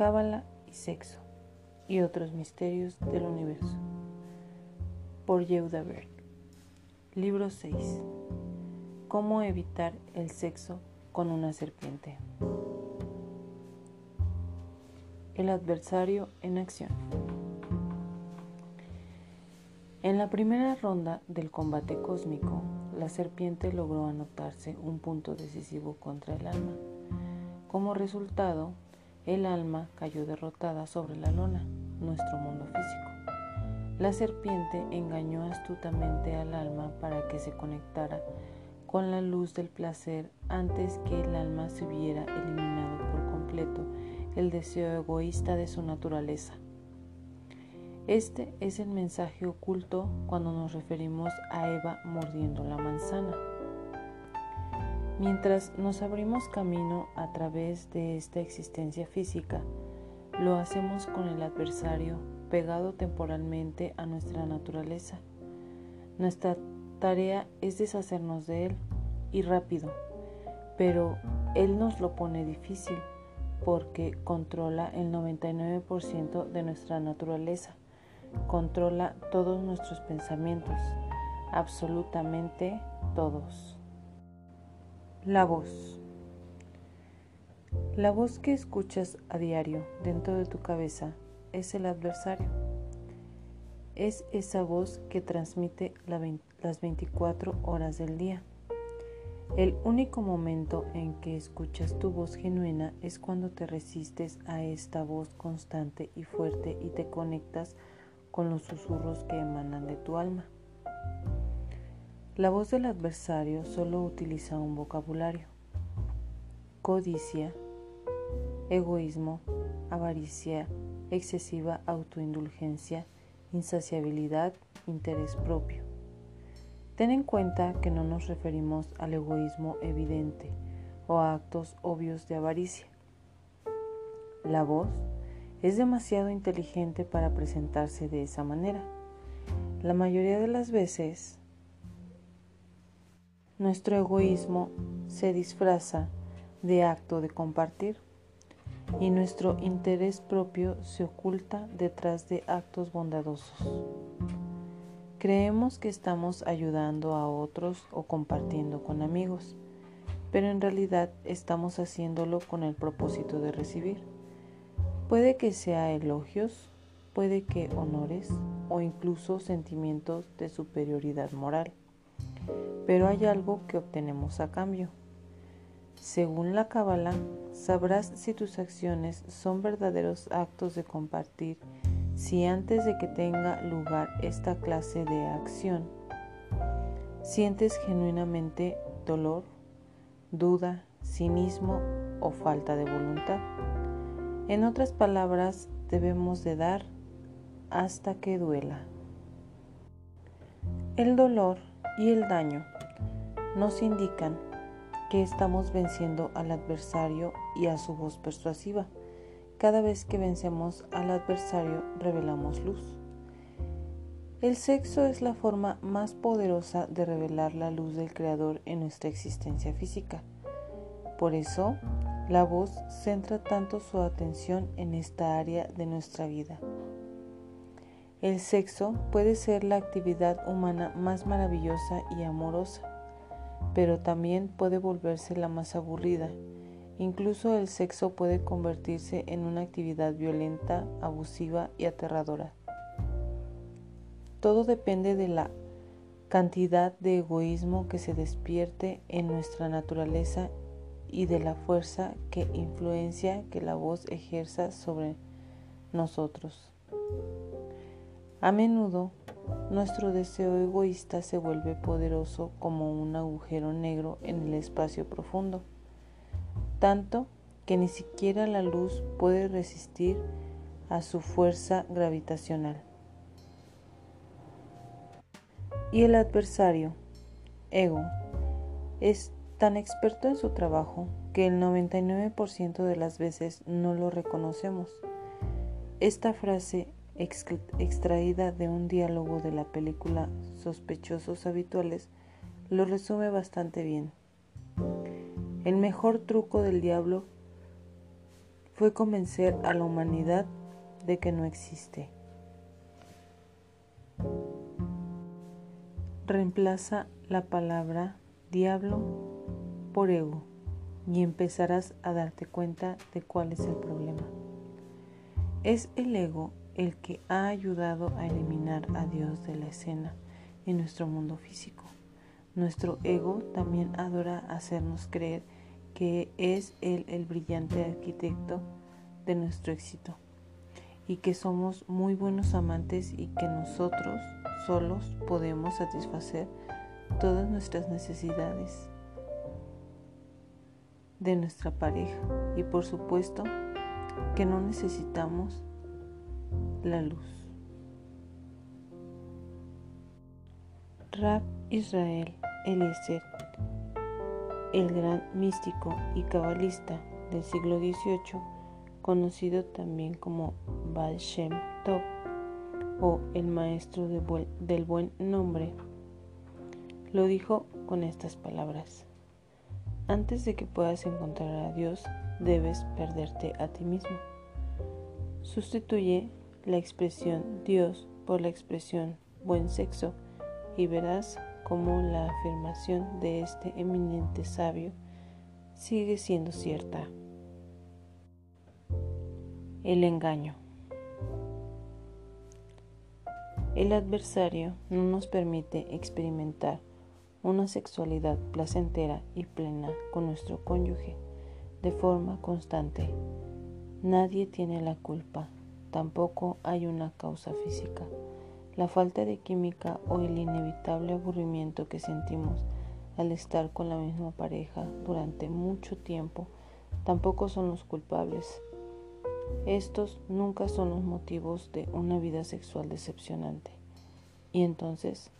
Cábala y sexo y otros misterios del universo. Por Yehuda Berg. Libro 6. Cómo evitar el sexo con una serpiente. El adversario en acción. En la primera ronda del combate cósmico, la serpiente logró anotarse un punto decisivo contra el alma. Como resultado, el alma cayó derrotada sobre la lona, nuestro mundo físico. La serpiente engañó astutamente al alma para que se conectara con la luz del placer antes que el alma se hubiera eliminado por completo el deseo egoísta de su naturaleza. Este es el mensaje oculto cuando nos referimos a Eva mordiendo la manzana. Mientras nos abrimos camino a través de esta existencia física, lo hacemos con el adversario pegado temporalmente a nuestra naturaleza. Nuestra tarea es deshacernos de él y rápido, pero él nos lo pone difícil porque controla el 99% de nuestra naturaleza, controla todos nuestros pensamientos, absolutamente todos. La voz. La voz que escuchas a diario dentro de tu cabeza es el adversario. Es esa voz que transmite las 24 horas del día. El único momento en que escuchas tu voz genuina es cuando te resistes a esta voz constante y fuerte y te conectas con los susurros que emanan de tu alma. La voz del adversario solo utiliza un vocabulario. Codicia, egoísmo, avaricia, excesiva autoindulgencia, insaciabilidad, interés propio. Ten en cuenta que no nos referimos al egoísmo evidente o a actos obvios de avaricia. La voz es demasiado inteligente para presentarse de esa manera. La mayoría de las veces nuestro egoísmo se disfraza de acto de compartir y nuestro interés propio se oculta detrás de actos bondadosos. Creemos que estamos ayudando a otros o compartiendo con amigos, pero en realidad estamos haciéndolo con el propósito de recibir. Puede que sea elogios, puede que honores o incluso sentimientos de superioridad moral pero hay algo que obtenemos a cambio. Según la Cábala, sabrás si tus acciones son verdaderos actos de compartir si antes de que tenga lugar esta clase de acción sientes genuinamente dolor, duda, cinismo o falta de voluntad. En otras palabras, debemos de dar hasta que duela. El dolor y el daño nos indican que estamos venciendo al adversario y a su voz persuasiva. Cada vez que vencemos al adversario revelamos luz. El sexo es la forma más poderosa de revelar la luz del Creador en nuestra existencia física. Por eso, la voz centra tanto su atención en esta área de nuestra vida. El sexo puede ser la actividad humana más maravillosa y amorosa, pero también puede volverse la más aburrida. Incluso el sexo puede convertirse en una actividad violenta, abusiva y aterradora. Todo depende de la cantidad de egoísmo que se despierte en nuestra naturaleza y de la fuerza que influencia que la voz ejerza sobre nosotros. A menudo, nuestro deseo egoísta se vuelve poderoso como un agujero negro en el espacio profundo, tanto que ni siquiera la luz puede resistir a su fuerza gravitacional. Y el adversario, ego, es tan experto en su trabajo que el 99% de las veces no lo reconocemos. Esta frase extraída de un diálogo de la película Sospechosos Habituales, lo resume bastante bien. El mejor truco del diablo fue convencer a la humanidad de que no existe. Reemplaza la palabra diablo por ego y empezarás a darte cuenta de cuál es el problema. Es el ego el que ha ayudado a eliminar a Dios de la escena en nuestro mundo físico. Nuestro ego también adora hacernos creer que es Él el brillante arquitecto de nuestro éxito y que somos muy buenos amantes y que nosotros solos podemos satisfacer todas nuestras necesidades de nuestra pareja y por supuesto que no necesitamos la luz. Rab Israel Eliezer, el gran místico y cabalista del siglo XVIII, conocido también como Baal Shem Tov o el maestro del buen nombre, lo dijo con estas palabras. Antes de que puedas encontrar a Dios, debes perderte a ti mismo. Sustituye la expresión Dios por la expresión buen sexo y verás cómo la afirmación de este eminente sabio sigue siendo cierta. El engaño. El adversario no nos permite experimentar una sexualidad placentera y plena con nuestro cónyuge de forma constante. Nadie tiene la culpa, tampoco hay una causa física. La falta de química o el inevitable aburrimiento que sentimos al estar con la misma pareja durante mucho tiempo tampoco son los culpables. Estos nunca son los motivos de una vida sexual decepcionante. Y entonces,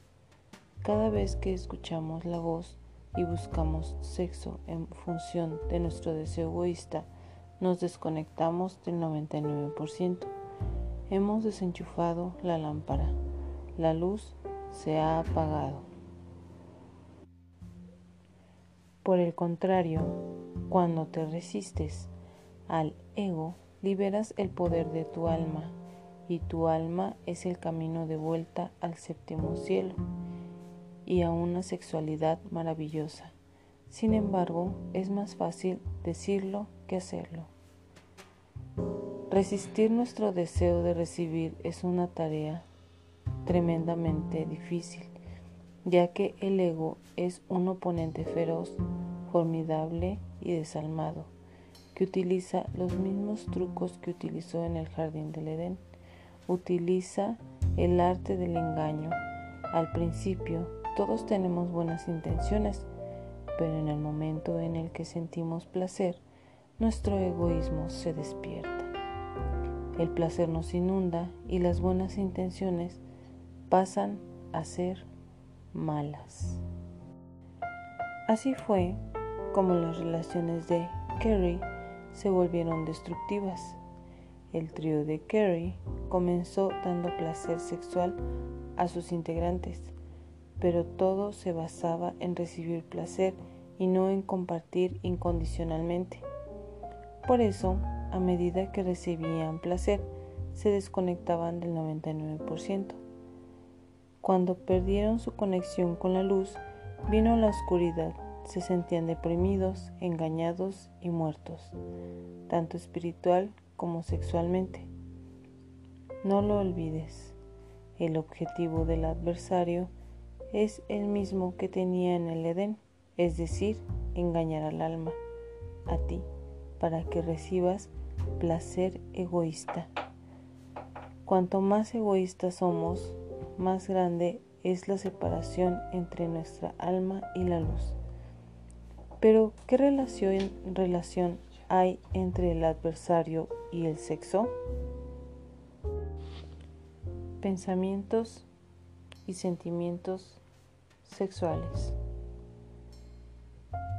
cada vez que escuchamos la voz y buscamos sexo en función de nuestro deseo egoísta, nos desconectamos del 99%. Hemos desenchufado la lámpara. La luz se ha apagado. Por el contrario, cuando te resistes al ego, liberas el poder de tu alma y tu alma es el camino de vuelta al séptimo cielo y a una sexualidad maravillosa. Sin embargo, es más fácil decirlo que hacerlo. Resistir nuestro deseo de recibir es una tarea tremendamente difícil, ya que el ego es un oponente feroz, formidable y desalmado, que utiliza los mismos trucos que utilizó en el jardín del Edén. Utiliza el arte del engaño al principio todos tenemos buenas intenciones, pero en el momento en el que sentimos placer, nuestro egoísmo se despierta. El placer nos inunda y las buenas intenciones pasan a ser malas. Así fue como las relaciones de Kerry se volvieron destructivas. El trío de Kerry comenzó dando placer sexual a sus integrantes pero todo se basaba en recibir placer y no en compartir incondicionalmente. Por eso, a medida que recibían placer, se desconectaban del 99%. Cuando perdieron su conexión con la luz, vino la oscuridad, se sentían deprimidos, engañados y muertos, tanto espiritual como sexualmente. No lo olvides, el objetivo del adversario es el mismo que tenía en el Edén, es decir, engañar al alma, a ti, para que recibas placer egoísta. Cuanto más egoístas somos, más grande es la separación entre nuestra alma y la luz. Pero, ¿qué relación, relación hay entre el adversario y el sexo? Pensamientos y sentimientos sexuales.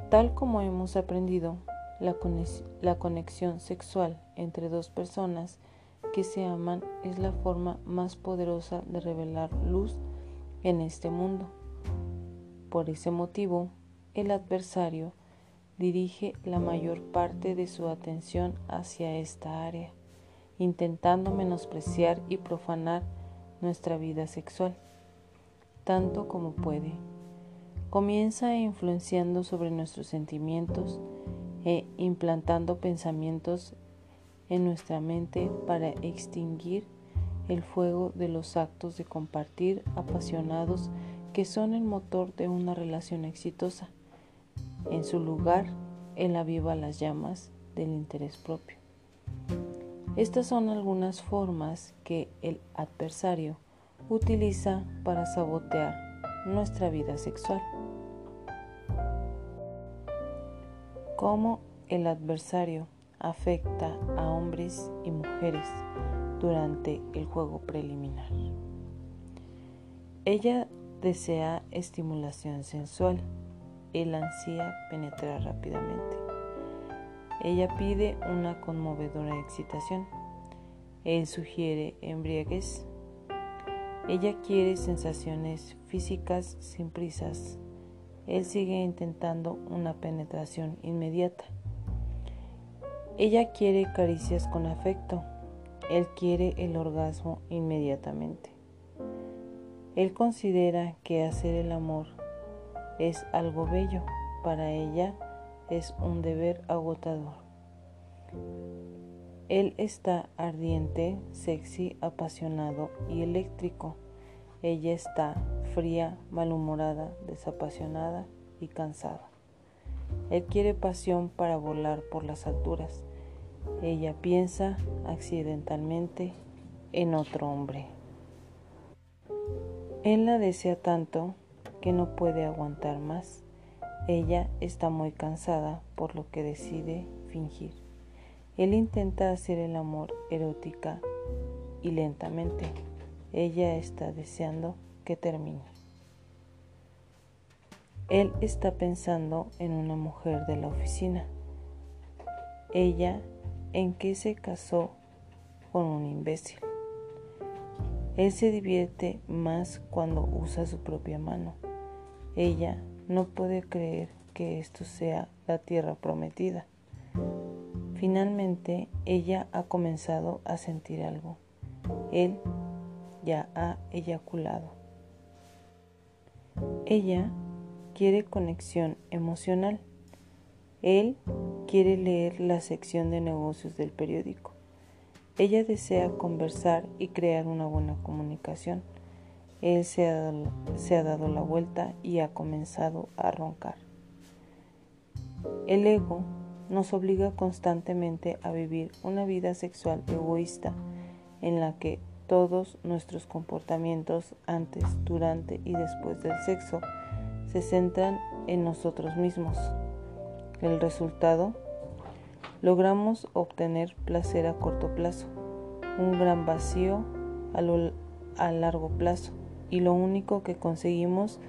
Tal como hemos aprendido, la, conexión sexual entre dos personas que se aman es la forma más poderosa de revelar luz en este mundo. Por ese motivo, el adversario dirige la mayor parte de su atención hacia esta área, intentando menospreciar y profanar nuestra vida sexual, tanto como puede. Comienza influenciando sobre nuestros sentimientos e implantando pensamientos en nuestra mente para extinguir el fuego de los actos de compartir apasionados que son el motor de una relación exitosa. En su lugar, él aviva las llamas del interés propio. Estas son algunas formas que el adversario utiliza para sabotear nuestra vida sexual. Cómo el adversario afecta a hombres y mujeres durante el juego preliminar. Ella desea estimulación sensual él ansía penetrar rápidamente. Ella pide una conmovedora excitación. Él sugiere embriaguez. Ella quiere sensaciones físicas sin prisas. Él sigue intentando una penetración inmediata. Ella quiere caricias con afecto. Él quiere el orgasmo inmediatamente. Él considera que hacer el amor es algo bello, para ella es un deber agotador. Él está ardiente, sexy, apasionado y eléctrico. Ella está fría, malhumorada, desapasionada y cansada. Él quiere pasión para volar por las alturas. Ella piensa accidentalmente en otro hombre. Él la desea tanto que no puede aguantar más. Ella está muy cansada, por lo que decide fingir. Él intenta hacer el amor erótica y lentamente. Ella está deseando Él está pensando en una mujer de la oficina. Ella en que se casó con un imbécil. Él se divierte más cuando usa su propia mano. Ella no puede creer que esto sea la tierra prometida. Finalmente, ella ha comenzado a sentir algo. Él ya ha eyaculado. Ella quiere conexión emocional. Él quiere leer la sección de negocios del periódico. Ella desea conversar y crear una buena comunicación. Él se ha, dado la vuelta y ha comenzado a roncar. El ego nos obliga constantemente a vivir una vida sexual egoísta en la que todos nuestros comportamientos antes, durante y después del sexo se centran en nosotros mismos. El resultado, logramos obtener placer a corto plazo, un gran vacío a largo plazo y lo único que conseguimos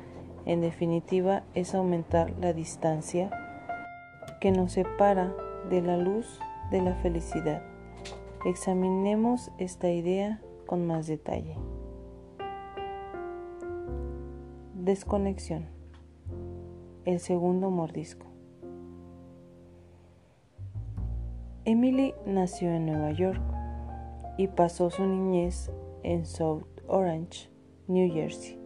en definitiva es aumentar la distancia que nos separa de la luz de la felicidad. Examinemos esta idea con más detalle. Desconexión. El segundo mordisco. Emily nació en Nueva York y pasó su niñez en South Orange, New Jersey.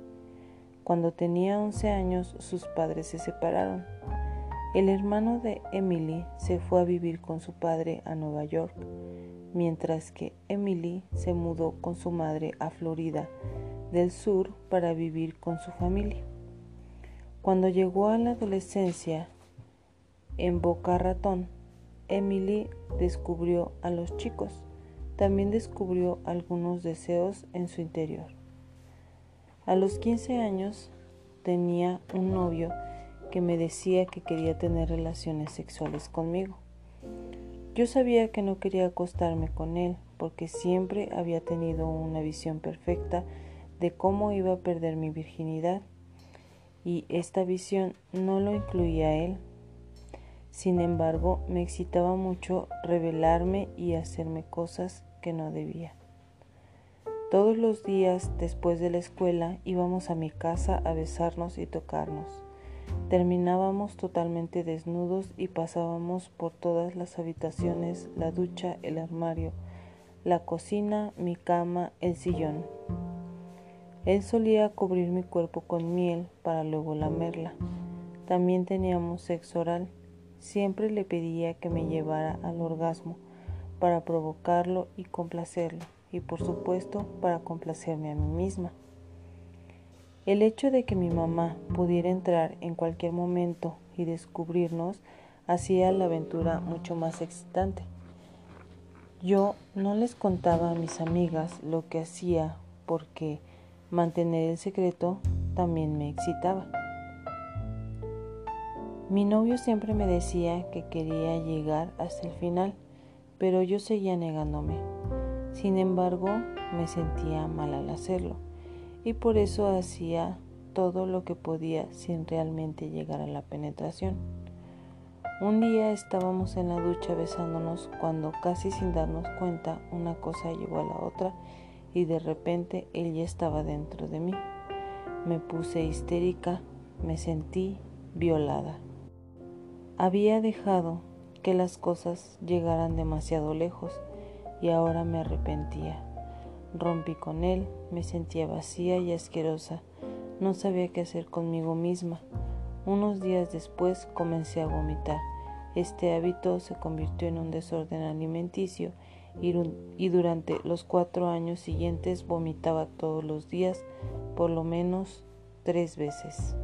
Cuando tenía 11 años sus padres se separaron. El hermano de Emily se fue a vivir con su padre a Nueva York, mientras que Emily se mudó con su madre a Florida del Sur para vivir con su familia. Cuando llegó a la adolescencia, en Boca Ratón, Emily descubrió a los chicos. También descubrió algunos deseos en su interior. A los 15 años tenía un novio que me decía que quería tener relaciones sexuales conmigo. Yo sabía que no quería acostarme con él porque siempre había tenido una visión perfecta de cómo iba a perder mi virginidad y esta visión no lo incluía a él. Sin embargo, me excitaba mucho revelarme y hacerme cosas que no debía. Todos los días después de la escuela íbamos a mi casa a besarnos y tocarnos. Terminábamos totalmente desnudos y pasábamos por todas las habitaciones, la ducha, el armario, la cocina, mi cama, el sillón. Él solía cubrir mi cuerpo con miel para luego lamerla. También teníamos sexo oral. Siempre le pedía que me llevara al orgasmo para provocarlo y complacerlo, y por supuesto para complacerme a mí misma. El hecho de que mi mamá pudiera entrar en cualquier momento y descubrirnos hacía la aventura mucho más excitante. Yo no les contaba a mis amigas lo que hacía porque mantener el secreto también me excitaba. Mi novio siempre me decía que quería llegar hasta el final, pero yo seguía negándome. Sin embargo, me sentía mal al hacerlo y por eso hacía todo lo que podía sin realmente llegar a la penetración. Un día estábamos en la ducha besándonos cuando casi sin darnos cuenta una cosa llevó a la otra y de repente él ya estaba dentro de mí. Me puse histérica, me sentí violada. Había dejado que las cosas llegaran demasiado lejos y ahora me arrepentía. Rompí con él, me sentía vacía y asquerosa. No sabía qué hacer conmigo misma. Unos días después comencé a vomitar. Este hábito se convirtió en un desorden alimenticio y, durante los cuatro años siguientes vomitaba todos los días por lo menos tres veces.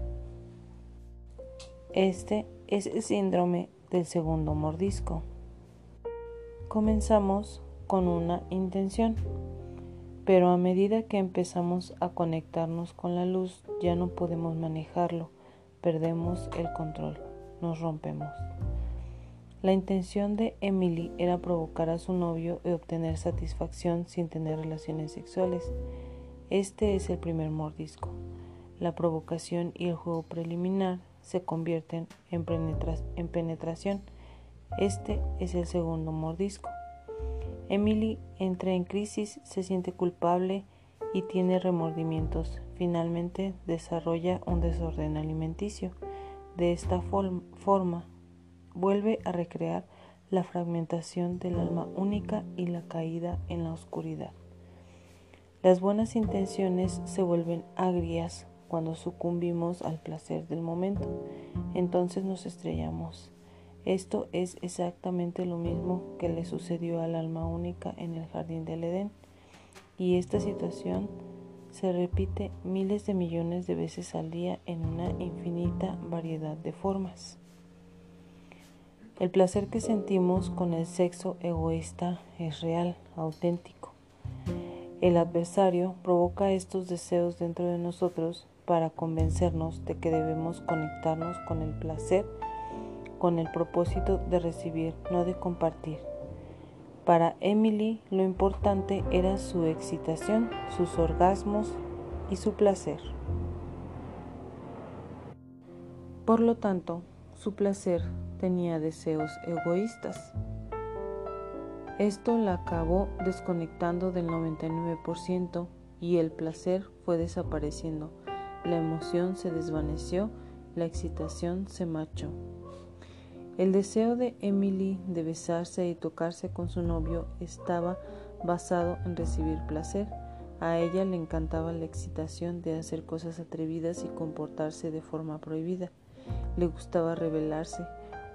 Este es el síndrome del segundo mordisco. Comenzamos con una intención pero a medida que empezamos a conectarnos con la luz ya no podemos manejarlo, perdemos el control, nos rompemos. La intención de Emily era provocar a su novio y obtener satisfacción sin tener relaciones sexuales. Este es el primer mordisco. La provocación y el juego preliminar se convierten en, penetración. Este es el segundo mordisco. Emily entra en crisis, se siente culpable y tiene remordimientos. Finalmente desarrolla un desorden alimenticio. De esta forma, vuelve a recrear la fragmentación del alma única y la caída en la oscuridad. Las buenas intenciones se vuelven agrias cuando sucumbimos al placer del momento. Entonces nos estrellamos. Esto es exactamente lo mismo que le sucedió al alma única en el jardín del Edén. Y esta situación se repite miles de millones de veces al día en una infinita variedad de formas. El placer que sentimos con el sexo egoísta es real, auténtico. El adversario provoca estos deseos dentro de nosotros para convencernos de que debemos conectarnos con el placer con el propósito de recibir, no de compartir. Para Emily lo importante era su excitación, sus orgasmos y su placer. Por lo tanto, su placer tenía deseos egoístas. Esto la acabó desconectando del 99% y el placer fue desapareciendo. La emoción se desvaneció, la excitación se marchó. El deseo de Emily de besarse y tocarse con su novio estaba basado en recibir placer. A ella le encantaba la excitación de hacer cosas atrevidas y comportarse de forma prohibida. Le gustaba rebelarse.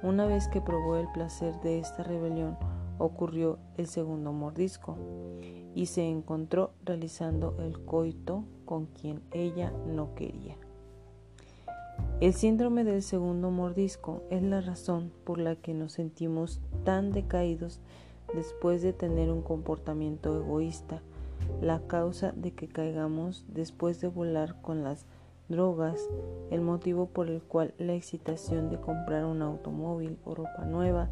Una vez que probó el placer de esta rebelión, ocurrió el segundo mordisco y se encontró realizando el coito con quien ella no quería. El síndrome del segundo mordisco es la razón por la que nos sentimos tan decaídos después de tener un comportamiento egoísta, la causa de que caigamos después de volar con las drogas, el motivo por el cual la excitación de comprar un automóvil o ropa nueva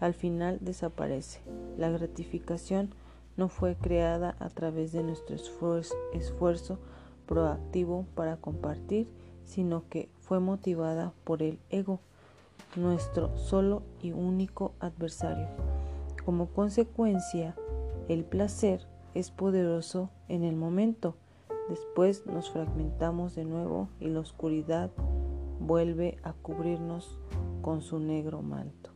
al final desaparece. La gratificación no fue creada a través de nuestro esfuerzo proactivo para compartir, sino que fue motivada por el ego, nuestro solo y único adversario. Como consecuencia, el placer es poderoso en el momento, después nos fragmentamos de nuevo y la oscuridad vuelve a cubrirnos con su negro manto.